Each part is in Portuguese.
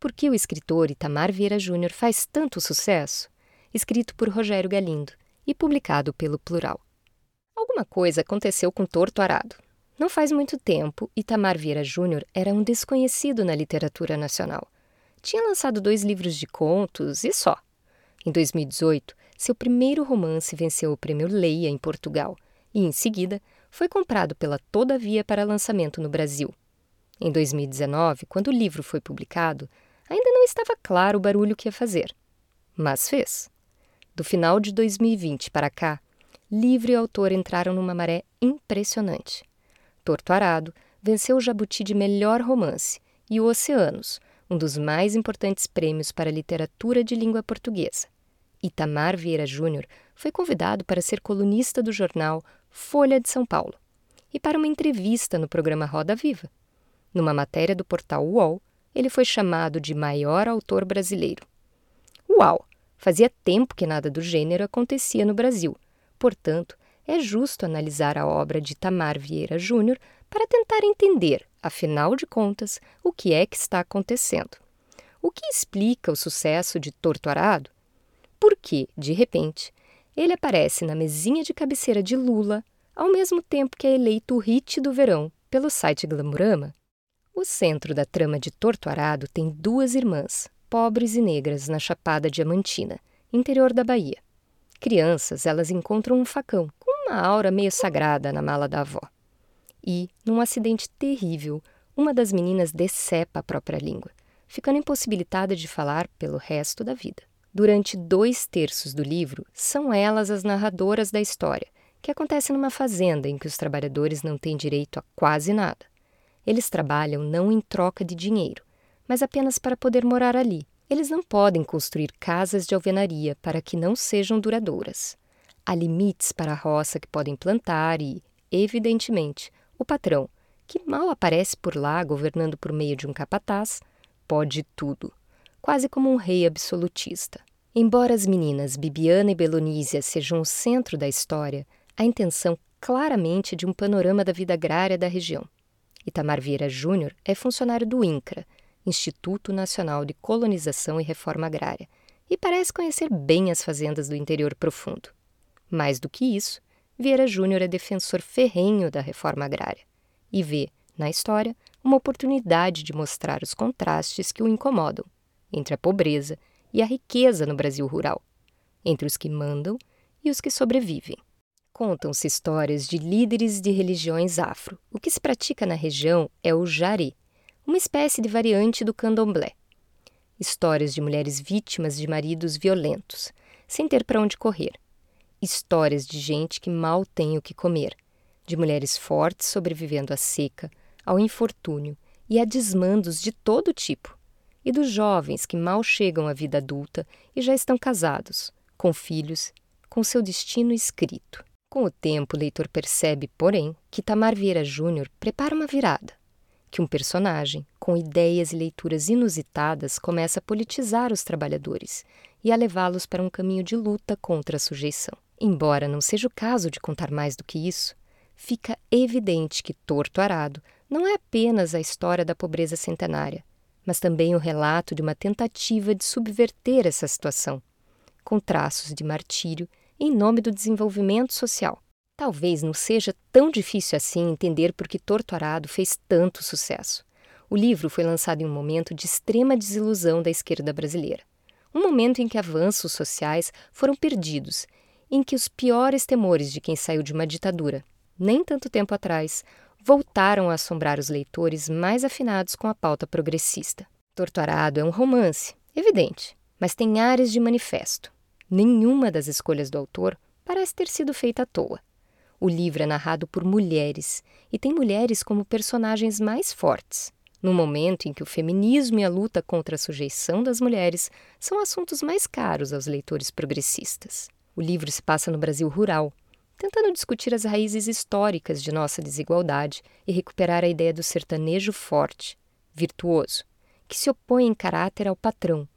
Por que o escritor Itamar Vieira Júnior faz tanto sucesso? Escrito por Rogério Galindo e publicado pelo Plural. Alguma coisa aconteceu com Torto Arado. Não faz muito tempo, Itamar Vieira Júnior era um desconhecido na literatura nacional. Tinha lançado dois livros de contos e só. Em 2018, seu primeiro romance venceu o prêmio Leia em Portugal e, em seguida, foi comprado pela Todavia para lançamento no Brasil. Em 2019, quando o livro foi publicado, ainda não estava claro o barulho que ia fazer. Mas fez. Do final de 2020 para cá, livro e autor entraram numa maré impressionante. Torto Arado venceu o Jabuti de melhor romance e o Oceanos, um dos mais importantes prêmios para a literatura de língua portuguesa. Itamar Vieira Júnior foi convidado para ser colunista do jornal Folha de São Paulo e para uma entrevista no programa Roda Viva. Numa matéria do portal UOL, ele foi chamado de maior autor brasileiro. Uau! Fazia tempo que nada do gênero acontecia no Brasil. Portanto, é justo analisar a obra de Tamar Vieira Júnior para tentar entender, afinal de contas, o que é que está acontecendo. O que explica o sucesso de Torto Arado? Porque, de repente, ele aparece na mesinha de cabeceira de Lula, ao mesmo tempo que é eleito o hit do verão pelo site Glamurama? O centro da trama de Torto Arado tem duas irmãs, pobres e negras, na Chapada Diamantina, interior da Bahia. Crianças, elas encontram um facão, uma aura meio sagrada na mala da avó. E, num acidente terrível, uma das meninas decepa a própria língua, ficando impossibilitada de falar pelo resto da vida. Durante dois terços do livro, são elas as narradoras da história, que acontece numa fazenda em que os trabalhadores não têm direito a quase nada. Eles trabalham não em troca de dinheiro, mas apenas para poder morar ali. Eles não podem construir casas de alvenaria para que não sejam duradouras. Há limites para a roça que podem plantar e, evidentemente, o patrão, que mal aparece por lá governando por meio de um capataz, pode tudo, quase como um rei absolutista. Embora as meninas Bibiana e Belonísia sejam o centro da história, a intenção claramente de um panorama da vida agrária da região. Itamar Vieira Júnior é funcionário do INCRA, Instituto Nacional de Colonização e Reforma Agrária, e parece conhecer bem as fazendas do interior profundo. Mais do que isso, Vieira Júnior é defensor ferrenho da reforma agrária e vê, na história, uma oportunidade de mostrar os contrastes que o incomodam entre a pobreza e a riqueza no Brasil rural, entre os que mandam e os que sobrevivem. Contam-se histórias de líderes de religiões afro. O que se pratica na região é o jari, uma espécie de variante do candomblé. Histórias de mulheres vítimas de maridos violentos, sem ter para onde correr, Histórias de gente que mal tem o que comer, de mulheres fortes sobrevivendo à seca, ao infortúnio e a desmandos de todo tipo, e dos jovens que mal chegam à vida adulta e já estão casados, com filhos, com seu destino escrito. Com o tempo, o leitor percebe, porém, que Tamar Vieira Júnior prepara uma virada, que um personagem, com ideias e leituras inusitadas, começa a politizar os trabalhadores e a levá-los para um caminho de luta contra a sujeição. Embora não seja o caso de contar mais do que isso, fica evidente que Torto Arado não é apenas a história da pobreza centenária, mas também o relato de uma tentativa de subverter essa situação, com traços de martírio em nome do desenvolvimento social. Talvez não seja tão difícil assim entender por que Torto Arado fez tanto sucesso. O livro foi lançado em um momento de extrema desilusão da esquerda brasileira. Um momento em que avanços sociais foram perdidos em que os piores temores de quem saiu de uma ditadura, nem tanto tempo atrás, voltaram a assombrar os leitores mais afinados com a pauta progressista. Torturado é um romance, evidente, mas tem áreas de manifesto. Nenhuma das escolhas do autor parece ter sido feita à toa. O livro é narrado por mulheres e tem mulheres como personagens mais fortes, no momento em que o feminismo e a luta contra a sujeição das mulheres são assuntos mais caros aos leitores progressistas. O livro se passa no Brasil rural, tentando discutir as raízes históricas de nossa desigualdade e recuperar a ideia do sertanejo forte, virtuoso, que se opõe em caráter ao patrão,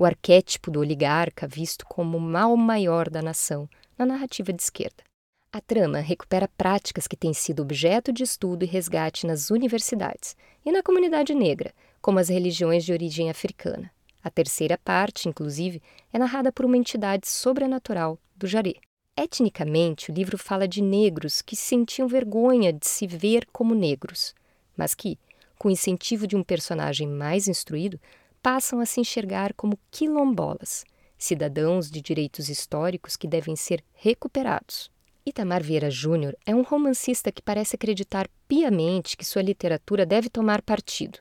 o arquétipo do oligarca visto como o mal maior da nação na narrativa de esquerda. A trama recupera práticas que têm sido objeto de estudo e resgate nas universidades e na comunidade negra, como as religiões de origem africana. A terceira parte, inclusive, é narrada por uma entidade sobrenatural do Jaré. Etnicamente, o livro fala de negros que sentiam vergonha de se ver como negros, mas que, com o incentivo de um personagem mais instruído, passam a se enxergar como quilombolas, cidadãos de direitos históricos que devem ser recuperados. Itamar Vieira Júnior é um romancista que parece acreditar piamente que sua literatura deve tomar partido,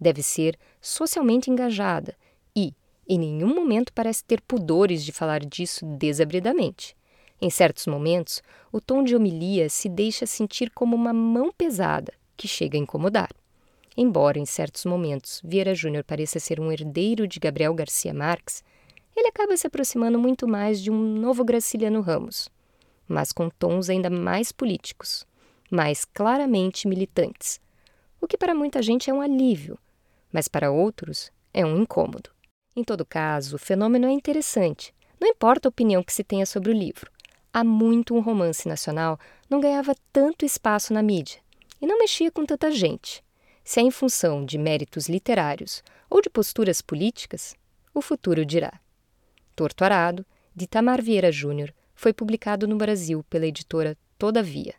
deve ser socialmente engajada e, em nenhum momento, parece ter pudores de falar disso desabridamente. Em certos momentos, o tom de homilia se deixa sentir como uma mão pesada que chega a incomodar. Embora, em certos momentos, Vieira Júnior pareça ser um herdeiro de Gabriel Garcia Marques, ele acaba se aproximando muito mais de um novo Graciliano Ramos, mas com tons ainda mais políticos, mais claramente militantes, o que para muita gente é um alívio, mas para outros é um incômodo. Em todo caso, o fenômeno é interessante, não importa a opinião que se tenha sobre o livro. Há muito um romance nacional não ganhava tanto espaço na mídia e não mexia com tanta gente. Se é em função de méritos literários ou de posturas políticas, o futuro dirá. Torto Arado, de Tamar Vieira Júnior, foi publicado no Brasil pela editora Todavia.